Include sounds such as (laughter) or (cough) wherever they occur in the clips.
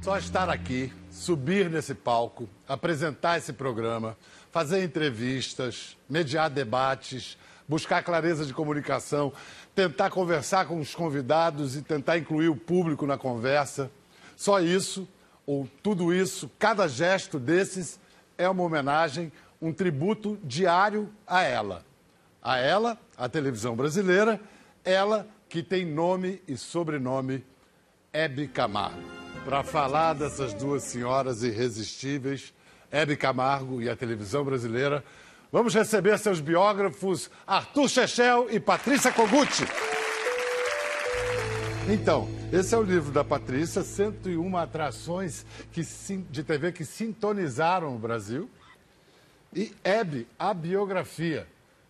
Só estar aqui, subir nesse palco, apresentar esse programa, fazer entrevistas, mediar debates, buscar clareza de comunicação, tentar conversar com os convidados e tentar incluir o público na conversa. Só isso, ou tudo isso, cada gesto desses é uma homenagem, um tributo diário a ela. A ela, a televisão brasileira, ela que tem nome e sobrenome Hebe Camargo para falar dessas duas senhoras irresistíveis, Hebe Camargo e a televisão brasileira. Vamos receber seus biógrafos Arthur Chechel e Patrícia Koguchi. Então, esse é o livro da Patrícia, 101 atrações que, de TV que sintonizaram o Brasil. E Hebe, a biografia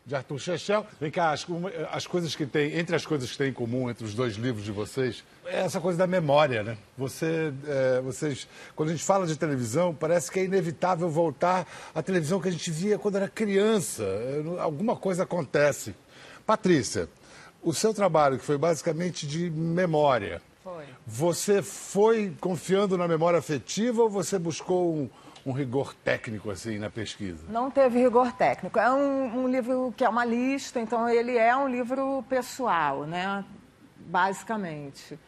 de Arthur Chechel. Vem cá, as, as, coisas que tem, entre as coisas que tem em comum entre os dois livros de vocês, é essa coisa da memória, né? Você, é, vocês, quando a gente fala de televisão, parece que é inevitável voltar à televisão que a gente via quando era criança. É, alguma coisa acontece. Patrícia, o seu trabalho, que foi basicamente de memória, foi. você foi confiando na memória afetiva ou você buscou um um rigor técnico assim na pesquisa? Não teve rigor técnico. É um, um, livro que é uma lista, então ele é um livro pessoal, né? Basicamente.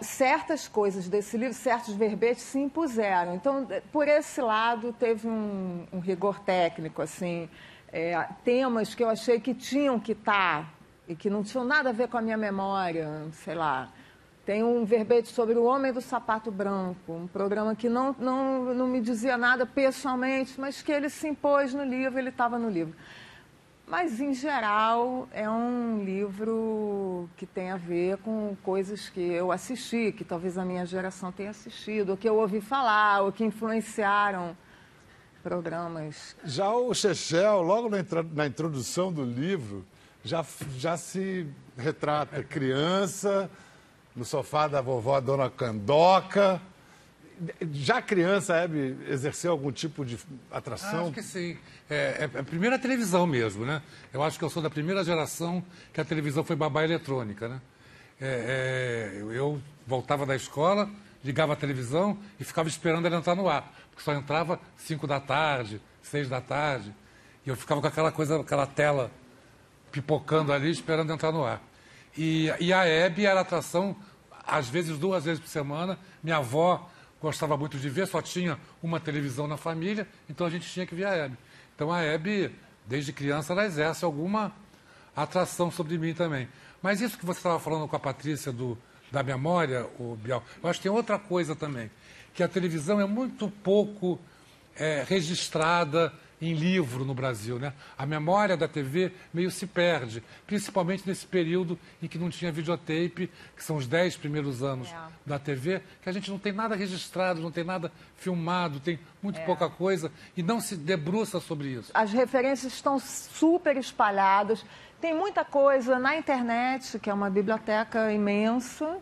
Certas coisas desse livro, certos verbetes se impuseram. Então, por esse lado, teve um, um rigor técnico, assim. É, temas que eu achei que tinham que estar tá, e que não tinham nada a ver com a minha memória, sei lá tem um verbete sobre o Homem do Sapato Branco, um programa que não, não, não me dizia nada pessoalmente, mas que ele se impôs no livro, ele estava no livro. Mas, em geral, é um livro que tem a ver com coisas que eu assisti, que talvez a minha geração tenha assistido, ou que eu ouvi falar, ou que influenciaram programas. Já o Chechel, logo na introdução do livro, já, já se retrata criança no sofá da vovó Dona Candoca. Já criança, Hebe, exerceu algum tipo de atração? Acho que sim. É, é, a primeira televisão mesmo, né? Eu acho que eu sou da primeira geração que a televisão foi babá eletrônica, né? É, é, eu voltava da escola, ligava a televisão e ficava esperando ela entrar no ar. Porque só entrava 5 da tarde, 6 da tarde. E eu ficava com aquela coisa, aquela tela pipocando ali, esperando entrar no ar. E, e a Hebe era atração, às vezes, duas vezes por semana. Minha avó gostava muito de ver, só tinha uma televisão na família, então a gente tinha que ver a Hebe. Então a Hebe, desde criança, ela exerce alguma atração sobre mim também. Mas isso que você estava falando com a Patrícia do, da memória, o Biel, eu acho que tem outra coisa também, que a televisão é muito pouco é, registrada em livro no Brasil. Né? A memória da TV meio se perde, principalmente nesse período em que não tinha videotape, que são os dez primeiros anos é. da TV, que a gente não tem nada registrado, não tem nada filmado, tem muito é. pouca coisa e não se debruça sobre isso. As referências estão super espalhadas. Tem muita coisa na internet, que é uma biblioteca imensa.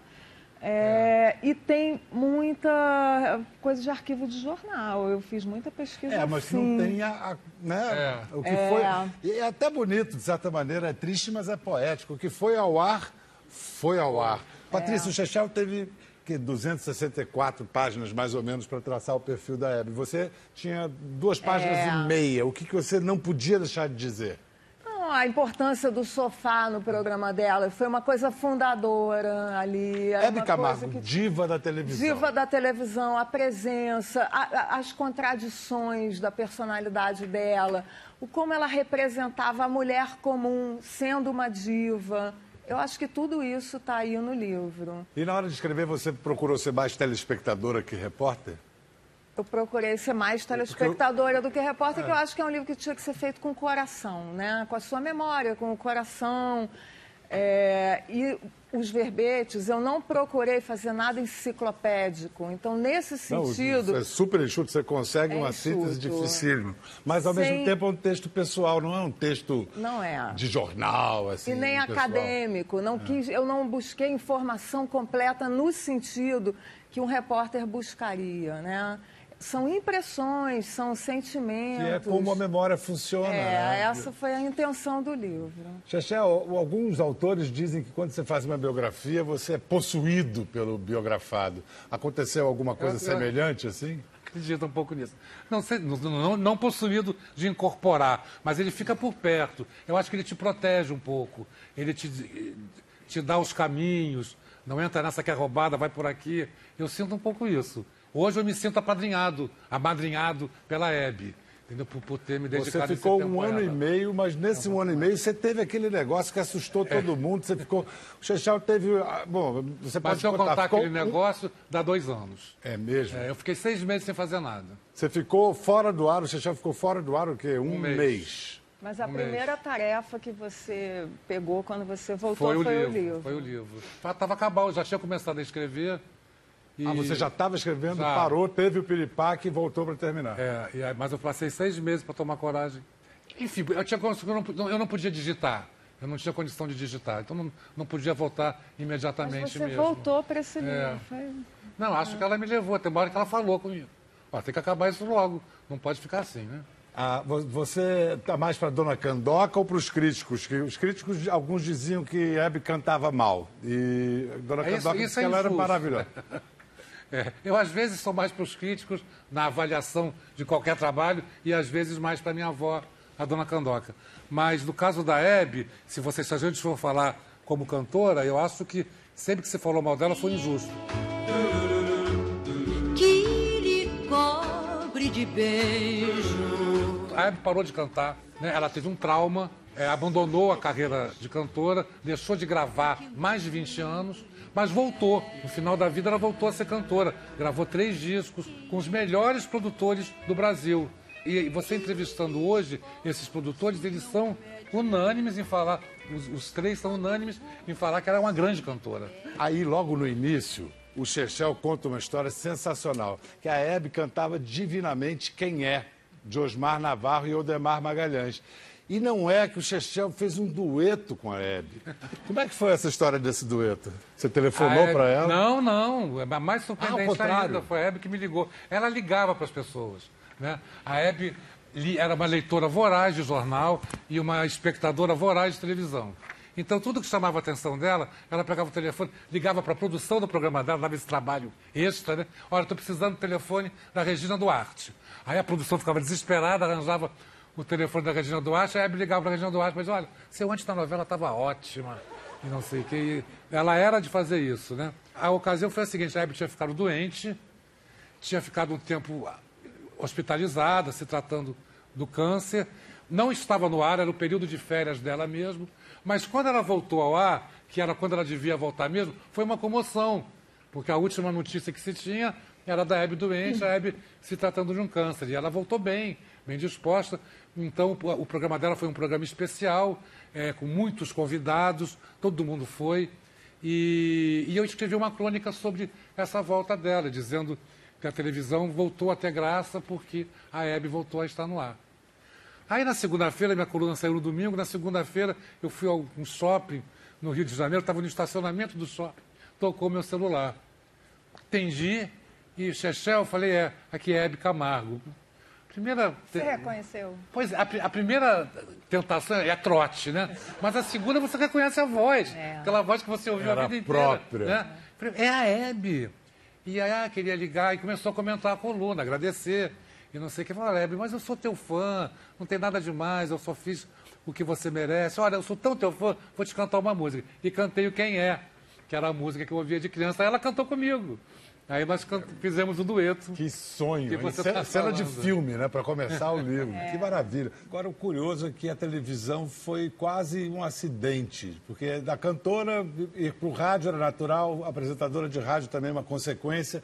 É, e tem muita coisa de arquivo de jornal. Eu fiz muita pesquisa. É, mas assim. não tem a, a né? É. O que é. foi. E é até bonito, de certa maneira, é triste, mas é poético. O que foi ao ar, foi ao ar. Patrícia, o Chechel teve que 264 páginas, mais ou menos, para traçar o perfil da Hebe. Você tinha duas páginas é. e meia. O que, que você não podia deixar de dizer? A importância do sofá no programa dela. Foi uma coisa fundadora ali. Hebe Camargo, que... diva da televisão. Diva da televisão, a presença, a, a, as contradições da personalidade dela, o como ela representava a mulher comum sendo uma diva. Eu acho que tudo isso está aí no livro. E na hora de escrever, você procurou ser mais telespectadora que repórter? Eu procurei ser mais telespectadora eu... do que repórter, é. que eu acho que é um livro que tinha que ser feito com o coração, né? Com a sua memória, com o coração. É... E os verbetes, eu não procurei fazer nada enciclopédico. Então, nesse sentido. Não, é super enxuto, você consegue é uma enxuto. síntese dificílima. Mas, ao Sem... mesmo tempo, é um texto pessoal, não é um texto não é. de jornal. Assim, e nem pessoal. acadêmico. Não é. quis, eu não busquei informação completa no sentido que um repórter buscaria. Né? São impressões, são sentimentos. Que é como a memória funciona. É, né? essa foi a intenção do livro. Xexé, alguns autores dizem que quando você faz uma biografia, você é possuído pelo biografado. Aconteceu alguma coisa Eu- eu- semelhante assim? acredita um pouco nisso. Não, sei, não, não, não possuído de incorporar, mas ele fica por perto. Eu acho que ele te protege um pouco. Ele te, te dá os caminhos. Não entra nessa que é roubada, vai por aqui. Eu sinto um pouco isso. Hoje eu me sinto apadrinhado, amadrinhado pela Hebe. Entendeu? Por, por ter me dedicado Você esse ficou tempo um ano e meio, mas nesse um ano e meio você teve aquele negócio que assustou todo mundo. Você ficou. O Chechel teve. ah, Bom, você Mas pode se eu contar. contar aquele um- negócio, dá dois anos. É mesmo? É, eu fiquei seis meses sem fazer nada. Você ficou fora do ar, o Chechel ficou fora do ar o quê? Um, Um mês. mês. Mas a Um mês. primeira tarefa que você pegou quando você voltou Foi, foi, o, livro, Foi o livro. Estava acabado, eu já tinha começado a escrever. E... Ah, você já estava escrevendo, Já. parou, teve o piripaque e voltou para terminar. É, e aí- mas eu passei seis meses para tomar coragem. Enfim, eu, tinha, eu, não, eu não podia digitar. Eu não tinha condição de digitar. Então não, não podia voltar Mas imediatamente você mesmo. voltou para esse É. livro. Foi... Não, acho que ela me levou. Tem uma hora que ela falou comigo. Ó, tem que acabar isso logo. Não pode ficar assim, né? Ah, vo- você está mais para Dona Candoca ou para os críticos? Que os críticos, alguns diziam que Hebe cantava mal. E Dona É isso- Candoca isso disse é que ela era maravilhosa. (laughs) É, eu, às vezes, sou mais para os críticos na avaliação de qualquer trabalho e, às vezes, mais para minha avó, a dona Candoca. Mas, no caso da Hebe, se, você, se a gente for falar como cantora, eu acho que sempre que você falou mal dela foi injusto. que lhe cobre de beijo. A Hebe parou de cantar, né? ela teve um trauma, é, abandonou a carreira de cantora, deixou de gravar mais de 20 anos, mas voltou. No final da vida, ela voltou a ser cantora. Gravou três discos com os melhores produtores do Brasil. E você entrevistando hoje esses produtores, eles são unânimes em falar, os, os três são unânimes em falar que ela é uma grande cantora. Aí, logo no início, o Chechel conta uma história sensacional, que a Hebe cantava divinamente Quem É, de Osmar Navarro e Odemar Magalhães. E não é que o Chechel fez um dueto com a Hebe. Como é que foi essa história desse dueto? Você telefonou A Hebe- para ela? Não, não. É mais Ah, surpreendente contrário. ainda. Foi a Hebe que me ligou. Ela ligava para as pessoas. Né? A Hebe era uma leitora voraz de jornal e uma espectadora voraz de televisão. Então, tudo que chamava a atenção dela, ela pegava o telefone, ligava para a produção do programa dela, dava esse trabalho extra, né? Olha, estou precisando do telefone da Regina Duarte. Aí a produção ficava desesperada, arranjava o telefone da Regina Duarte, a Hebe ligava para a Regina Duarte, mas olha, seu antes da novela estava ótima e não sei o que. Ela era de fazer isso, né? A ocasião foi a seguinte, a Hebe tinha ficado doente, tinha ficado um tempo hospitalizada, se tratando do câncer, não estava no ar, era o período de férias dela mesmo, mas quando ela voltou ao ar, que era quando ela devia voltar mesmo, foi uma comoção, porque a última notícia que se tinha era da Hebe doente, a Hebe se tratando de um câncer, e ela voltou bem, bem disposta, então o programa dela foi um programa especial, eh, com muitos convidados, todo mundo foi, e, e eu escrevi uma crônica sobre essa volta dela, dizendo que a televisão voltou a ter graça porque a Hebe voltou a estar no ar. Aí na segunda-feira, minha coluna saiu no domingo, na segunda-feira eu fui a um shopping no Rio de Janeiro, estava no estacionamento do shopping, tocou meu celular. Atendi e Chechel, falei, é, aqui é Hebe Camargo. Primeira... Você reconheceu? Pois é, a, a primeira tentação é trote, né? Mas a segunda você reconhece a voz. Aquela voz que você ouviu Era a vida inteira. própria. Né? É a Hebe. E aí, ah, queria ligar e começou a comentar a coluna, agradecer. E não sei o que. Falei, Hebe, mas eu sou teu fã, não tem nada demais, eu só fiz o que você merece. Olha, eu sou tão teu fã, vou te cantar uma música. E cantei o Quem É, que era a música que eu ouvia de criança. Aí ela cantou comigo. Aí nós fizemos o dueto. Que sonho. Que você Ce- tá Cena de filme, né? Para começar o (laughs) livro. Que maravilha. Agora, o curioso é que a televisão foi quase um acidente, porque da cantora ir para o rádio era natural, apresentadora de rádio também é uma consequência.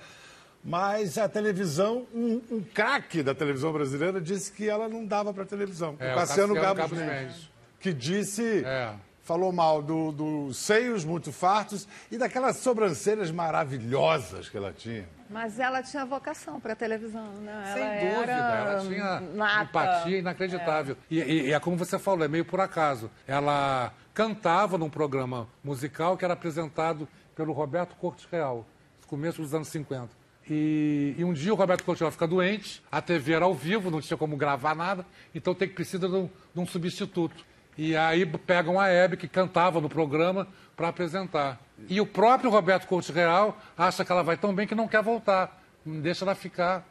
Mas a televisão, um, um craque da televisão brasileira disse que ela não dava para televisão. É, o Cassiano, Cassiano Gabos, Mendes. que disse É. falou mal dos do seios muito fartos e daquelas sobrancelhas maravilhosas que ela tinha. Mas ela tinha vocação para televisão, né? Sem ela dúvida, ela tinha nata. empatia inacreditável. E, e- e é como você falou, é meio por acaso. Ela cantava num programa musical que era apresentado pelo Roberto Cortes Real, no começo dos anos 50. E, e um dia o Roberto Coutinho fica doente, a TV era ao vivo, não tinha como gravar nada, então tem que precisa de um, de um substituto. E aí pegam a Hebe, que cantava no programa, para apresentar. E o próprio Roberto Couto Real acha que ela vai tão bem que não quer voltar. Deixa ela ficar,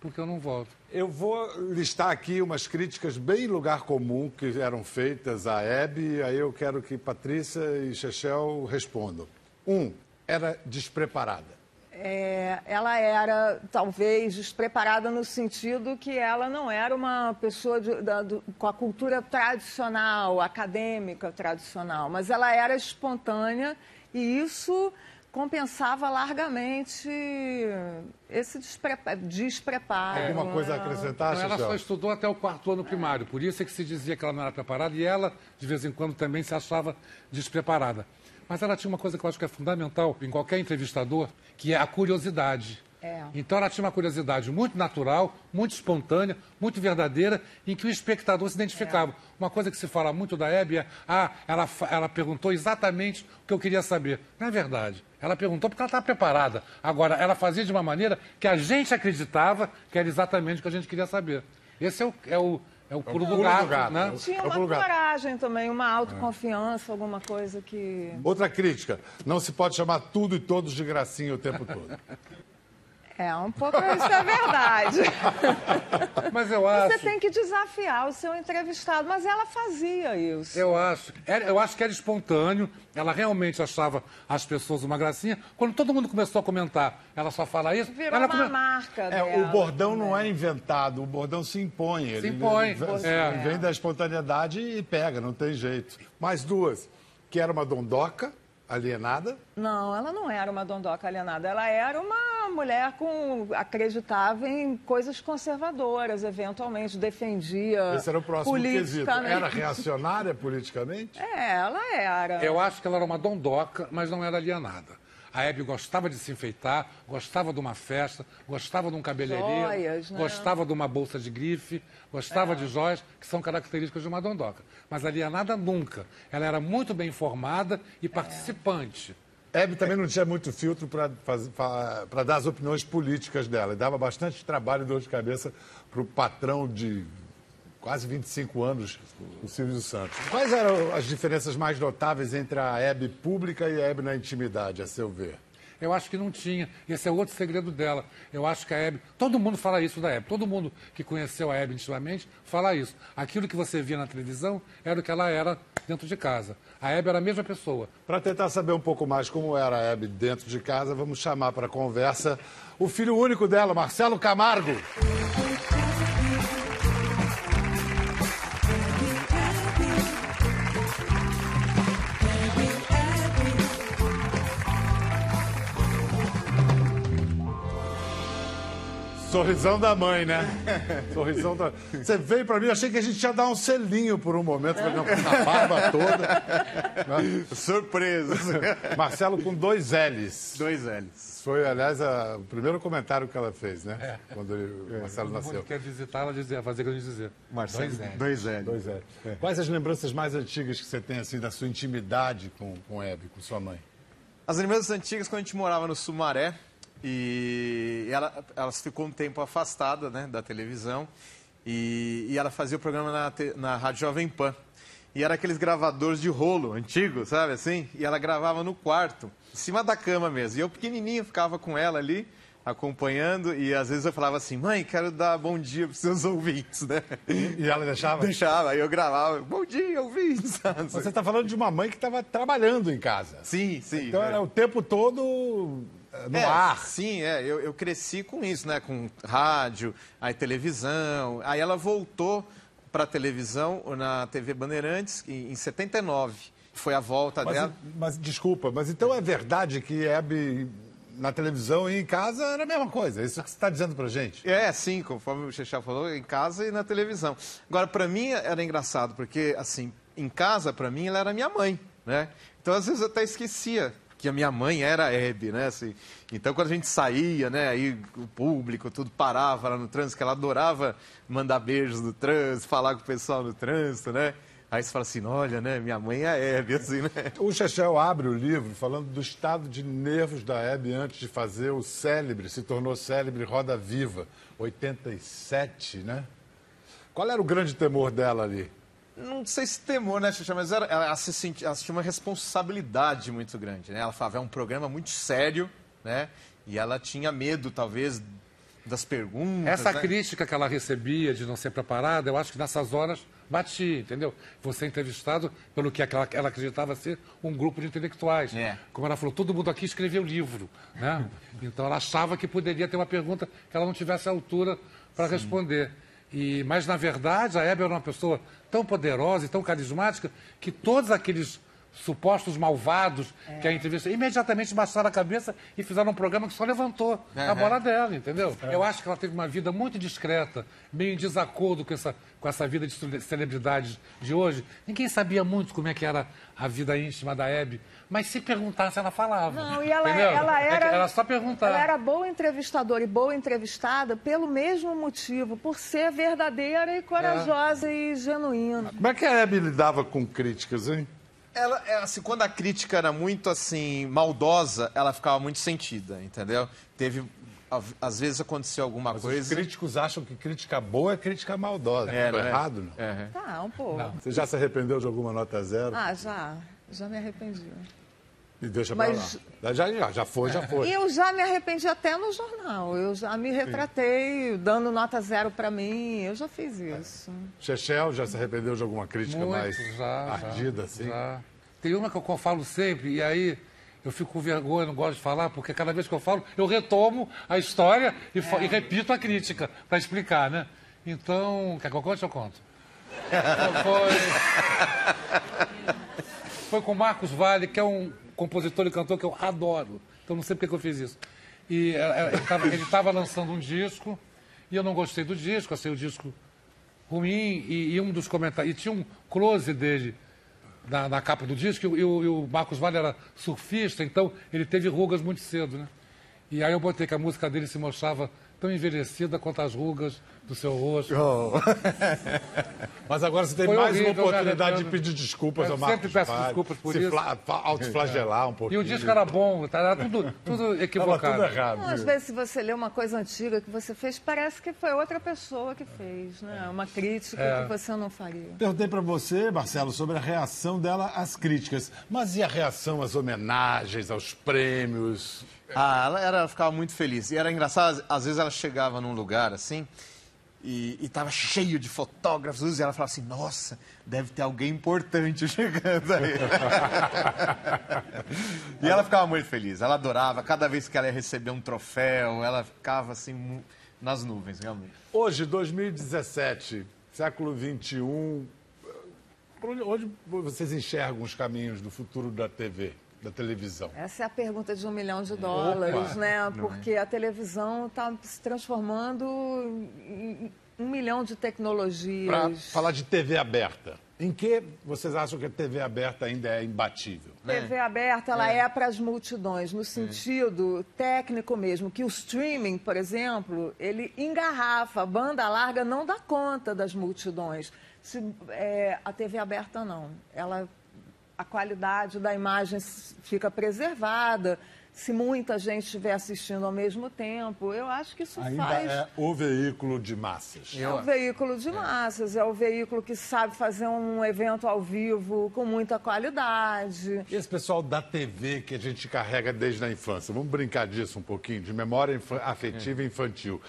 porque eu não volto. Eu vou listar aqui umas críticas bem lugar comum que eram feitas à Hebe, aí eu quero que Patrícia e Chechel respondam. Um, era despreparada. É, ela era talvez despreparada no sentido que ela não era uma pessoa de, da, do, com a cultura tradicional, acadêmica tradicional, mas ela era espontânea e isso compensava largamente esse despreparo. Alguma coisa a acrescentar, não, Ela só estudou até o quarto ano primário, por isso é que se dizia que ela não era preparada e ela, de vez em quando, também se achava despreparada. Mas ela tinha uma coisa que eu acho que é fundamental em qualquer entrevistador, que é a curiosidade. É. Então ela tinha uma curiosidade muito natural, muito espontânea, muito verdadeira, em que o espectador se identificava. É. Uma coisa que se fala muito da Hebe é, ah, ela, ela perguntou exatamente o que eu queria saber. Não é verdade. Ela perguntou porque ela estava preparada. Agora, ela fazia de uma maneira que a gente acreditava que era exatamente o que a gente queria saber. Esse é o, é o é o pulo, é o do, gato, do gato, né? Tinha uma coragem também, uma autoconfiança, alguma coisa que... Outra crítica, não se pode chamar tudo e todos de gracinha o tempo todo. (laughs) É, um pouco isso é verdade. (laughs) Mas eu acho. Você tem que desafiar o seu entrevistado, mas ela fazia isso. Eu acho. Eu acho que era espontâneo. Ela realmente achava as pessoas uma gracinha. Quando todo mundo começou a comentar, ela só fala isso. Virou ela uma come... marca. É, dela, o bordão não é inventado, o bordão se impõe. Se impõe. Ele, ele, é. vem da espontaneidade e pega, não tem jeito. Mais duas, que era uma dondoca alienada? Não, ela não era uma dondoca alienada. Ela era uma mulher com acreditava em coisas conservadoras, eventualmente defendia. Esse era o próximo quesito. Era reacionária politicamente? É, ela era. Eu acho que ela era uma dondoca, mas não era alienada. A Hebe gostava de se enfeitar, gostava de uma festa, gostava de um cabeleireiro, joias, né? gostava de uma bolsa de grife, gostava é. de joias, que são características de uma dondoca. Mas a alienada nunca. Ela era muito bem informada e participante. Hebe também não tinha muito filtro para dar as opiniões políticas dela. E dava bastante trabalho e dor de cabeça para o patrão de quase 25 anos, o Silvio Santos. Quais eram as diferenças mais notáveis entre a Hebe pública e a Hebe na intimidade, a seu ver? Eu acho que não tinha. Esse é outro segredo dela. Eu acho que a Hebe. Todo mundo fala isso da Hebe. Todo mundo que conheceu a Hebe intimamente fala isso. Aquilo que você via na televisão era o que ela era dentro de casa. A Hebe era a mesma pessoa. Para tentar saber um pouco mais como era a Hebe dentro de casa, vamos chamar para conversa o filho único dela, Marcelo Camargo. Sorrisão da mãe, né? (laughs) Sorrisão da. Você veio pra mim, achei que a gente ia dar um selinho por um momento, não, com a barba toda. Surpresa. (laughs) Marcelo com dois L's. Dois L's. Foi, aliás, a... o primeiro comentário que ela fez, né? É. Quando ele... o Marcelo nasceu. quer visitar, ela dizia, fazer o que eu dizer. Marcelo, dois L's. Dois L's. É. Quais as lembranças mais antigas que você tem, assim, da sua intimidade com, com Hebe, com sua mãe? As lembranças antigas, quando a gente morava no Sumaré, e ela, ela ficou um tempo afastada né, da televisão e, e ela fazia o programa na, na Rádio Jovem Pan. E era aqueles gravadores de rolo antigos, sabe assim? E ela gravava no quarto, em cima da cama mesmo. E eu pequenininho ficava com ela ali, acompanhando, e às vezes eu falava assim, mãe, quero dar bom dia para os seus ouvintes, né? E ela deixava? Deixava, aí eu gravava, bom dia, ouvintes. Você está falando de uma mãe que estava trabalhando em casa. Sim, sim. Então é. era o tempo todo no é, ar. Sim, é. Eu, eu, cresci com isso, né? Com rádio, aí televisão. Aí ela voltou para a televisão na TV Bandeirantes em, em 79. Foi a volta mas, dela. Mas desculpa, mas então é verdade que Hebe na televisão e em casa era a mesma coisa. É isso que você está dizendo para gente? É, sim, conforme o Xexá falou, em casa e na televisão. Agora, para mim era engraçado, porque, assim, em casa, para mim, ela era minha mãe, né? Então, às vezes, eu até esquecia que a minha mãe era Hebe, né? Assim, então, quando a gente saía, né? Aí o público, tudo parava lá no trânsito, que ela adorava mandar beijos no trânsito, falar com o pessoal no trânsito, né? Aí você fala assim, olha, né, minha mãe é a Hebe, assim, né? O Chechel abre o livro falando do estado de nervos da Hebe antes de fazer o célebre, se tornou célebre Roda Viva, 87, né? Qual era o grande temor dela ali? Não sei se temor, né, Xuxa, mas era, ela, se senti, ela tinha uma responsabilidade muito grande, né? Ela falava, é um programa muito sério, né? E ela tinha medo, talvez, das perguntas, Essa né? crítica que ela recebia de não ser preparada, eu acho que nessas horas batia, entendeu? Você é entrevistado pelo que ela, ela acreditava ser um grupo de intelectuais. É. Como ela falou, todo mundo aqui escreveu livro, né? Então ela achava que poderia ter uma pergunta que ela não tivesse altura para responder. E, mas, na verdade, a Hebe era uma pessoa tão poderosa e tão carismática que todos aqueles supostos malvados que a entrevista imediatamente baixaram a cabeça e fizeram um programa que só levantou a bola dela, entendeu? Eu acho que ela teve uma vida muito discreta, meio em desacordo com essa, com essa vida de cele- celebridades de hoje. Ninguém sabia muito como é que era a vida íntima da Hebe, mas se perguntasse, ela falava. Não, e ela, entendeu? ela É era. Era só perguntar. Ela era boa entrevistadora e boa entrevistada pelo mesmo motivo, por ser verdadeira e corajosa e genuína. Como é que a Hebe lidava com críticas, hein? Ela, é, assim, quando a crítica era muito, assim, maldosa, ela ficava muito sentida, entendeu? Teve, às vezes aconteceu alguma Os coisa... críticos acham que crítica boa é crítica maldosa. É, Tô não é? errado, não? É. Tá, um pouco. Você já se arrependeu de alguma nota zero? Ah, já. Já me arrependi. E deixa mas- pra lá. Já, já, já foi, já foi. E eu já me arrependi até no jornal. Eu já me retratei, dando nota zero pra mim. Eu já fiz isso. Chechel já se arrependeu de alguma crítica Muito, mais já, ardida, já, assim? já. Tem uma que eu falo sempre, e aí eu fico com vergonha, não gosto de falar, porque cada vez que eu falo, eu retomo a história e, fa- e repito a crítica, para explicar, né? Então, quer que eu conte ou eu conto? Foi... (laughs) Foi com o Marcos Vale, que é um compositor e cantor que eu adoro. Então não sei porque que eu fiz isso. E eh, eh, ele estava lançando um disco, e eu não gostei do disco, achei o disco ruim, e, e um dos comentários. E tinha um close dele na, na capa do disco, e, e o- e o Marcos Vale era surfista, então ele teve rugas muito cedo, né? E aí eu botei que a música dele se mostrava tão envelhecida quanto as rugas do seu rosto. (laughs) Mas agora você tem Foi mais horrível, uma oportunidade né, de pedir desculpas Eu ao Marcos sempre peço Vale, desculpas por se isso. autoflagelar um E pouquinho. o disco era bom, tá? era tudo, tudo Tava equivocado. tudo errado. Às vezes, se você lê uma coisa antiga que você fez, parece que foi outra pessoa que fez, né? Uma crítica É. que você não faria. Perguntei para você, Marcelo, sobre a reação dela às críticas. Mas e a reação às homenagens, aos prêmios? Ah, ela, era, ela ficava muito feliz. E era engraçado, às vezes ela chegava num lugar assim e, e tava cheio de fotógrafos e ela falava assim, nossa, deve ter alguém importante (laughs) chegando aí. (laughs) e ela ficava muito feliz, ela adorava. Cada vez que ela ia receber um troféu, ela ficava assim nas nuvens, realmente. Hoje, 2017, século XXI, por onde, onde vocês enxergam os caminhos do futuro da TV, da televisão? Essa é a pergunta de um milhão de dólares, né? Porque a televisão está se transformando em um milhão de Para tecnologias. falar de TV aberta, em que vocês acham que a TV aberta ainda é imbatível? TV aberta, ela é, para as multidões, no sentido técnico mesmo, que o streaming, por exemplo, ele engarrafa, a banda larga não dá conta das multidões. Se, é, a TV aberta não. Ela, a qualidade da imagem fica preservada. Se muita gente estiver assistindo ao mesmo tempo, eu acho que isso Ainda faz. é o veículo de massas. É o veículo de massas, é o veículo que sabe fazer um evento ao vivo com muita qualidade. E esse pessoal da TV que a gente carrega desde a infância, vamos brincar disso um pouquinho, de memória infa- afetiva e infantil.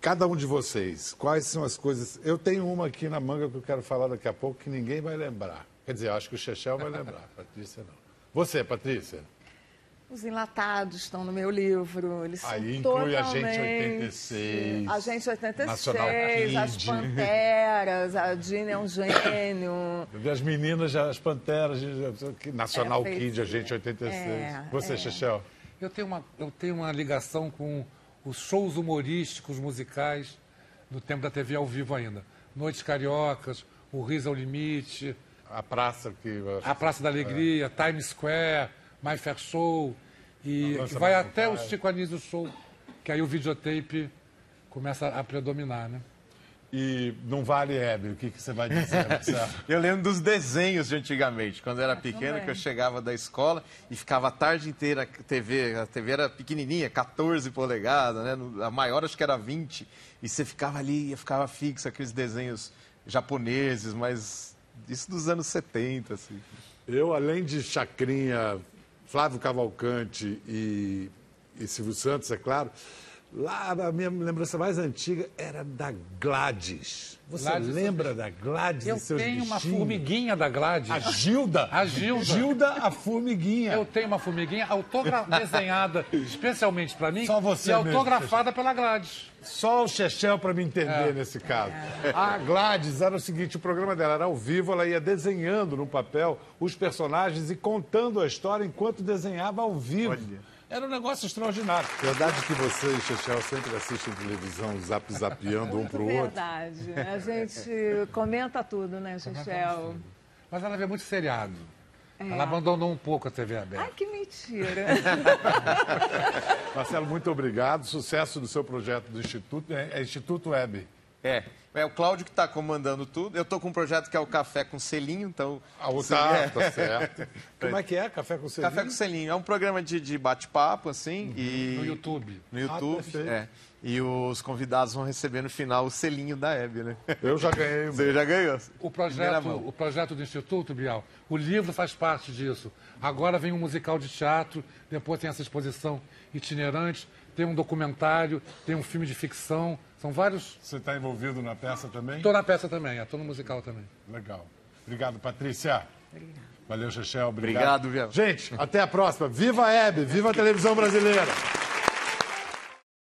Cada um de vocês, quais são as coisas. Eu tenho uma aqui na manga que eu quero falar daqui a pouco que ninguém vai lembrar. Quer dizer, acho que o Chechel vai lembrar, Patrícia não. Você, Patrícia? Os enlatados estão no meu livro. Eles Aí são inclui totalmente... Agente 86, Agente 86, Nacional as Kid. Panteras, a Dina é um gênio. As meninas, as panteras, Nacional É, Kid, Agente 86. É, Você, é. Chechel? Eu tenho, uma, eu tenho uma ligação com os shows humorísticos, musicais, do tempo da TV ao vivo ainda. Noites Cariocas, O Riso ao Limite, A praça que. A Praça da Alegria, Times Square, My Fair Show, e que vai até o. Chico Anísio Show, que aí o videotape começa a predominar, né? e não vale Hebe. O que, que você vai dizer? (laughs) Eu lembro dos desenhos de antigamente, quando eu era pequeno, que eu chegava da escola e ficava a tarde inteira, a TV, a TV era pequenininha, 14 polegadas, né? A maior acho que era 20, e você ficava ali, e ficava fixo, aqueles desenhos japoneses, mas isso dos anos 70, assim. Eu, além de Chacrinha, Flávio Cavalcante e, e Silvio Santos, é claro, lá a minha lembrança mais antiga era da Gladys. Você Gladys, lembra da Gladys Eu e seus tenho uma bichinhos? formiguinha da Gladys. A Gilda. A Gilda. Gilda, a formiguinha. Eu tenho uma formiguinha autogra... desenhada especialmente para mim Só você e mesmo, autografada pela Gladys. Só o Chechel para me entender É. nesse caso. A Gladys era o seguinte, o programa dela era ao vivo, ela ia desenhando no papel os personagens e contando a história enquanto desenhava ao vivo. Era um negócio extraordinário. Verdade que você e Chechel sempre assistem televisão zap zapeando um pro outro. Verdade. A gente comenta tudo, né, Chechel? Mas ela vê muito seriado. É. Ela abandonou um pouco a TV Ai, aberta. que mentira. (laughs) Marcelo, muito obrigado. Sucesso do seu projeto do Instituto. É, é Instituto Web. É, é o Cláudio que está comandando tudo. Eu estou com um projeto que é o Café com Selinho, então... Ah, o tá, é. tá certo. (laughs) Como é que é? Café com selinho? Café com Selinho. É um programa de, de bate-papo, assim, e... No YouTube. No YouTube, perfeito. é. E os convidados vão receber no final o selinho da Hebe, né? Eu já ganhei. (laughs) Você já ganhou. O projeto, o projeto do Instituto, Bial, o livro faz parte disso. Agora vem um musical de teatro, depois tem essa exposição itinerante, tem um documentário, tem um filme de ficção. São vários. Você está envolvido na peça também? Estou na peça também, estou no musical também. Legal. Obrigado, Patrícia. Valeu, Chechel. Obrigado. Obrigado. Gente, até a próxima. Viva a Hebe, viva a televisão brasileira.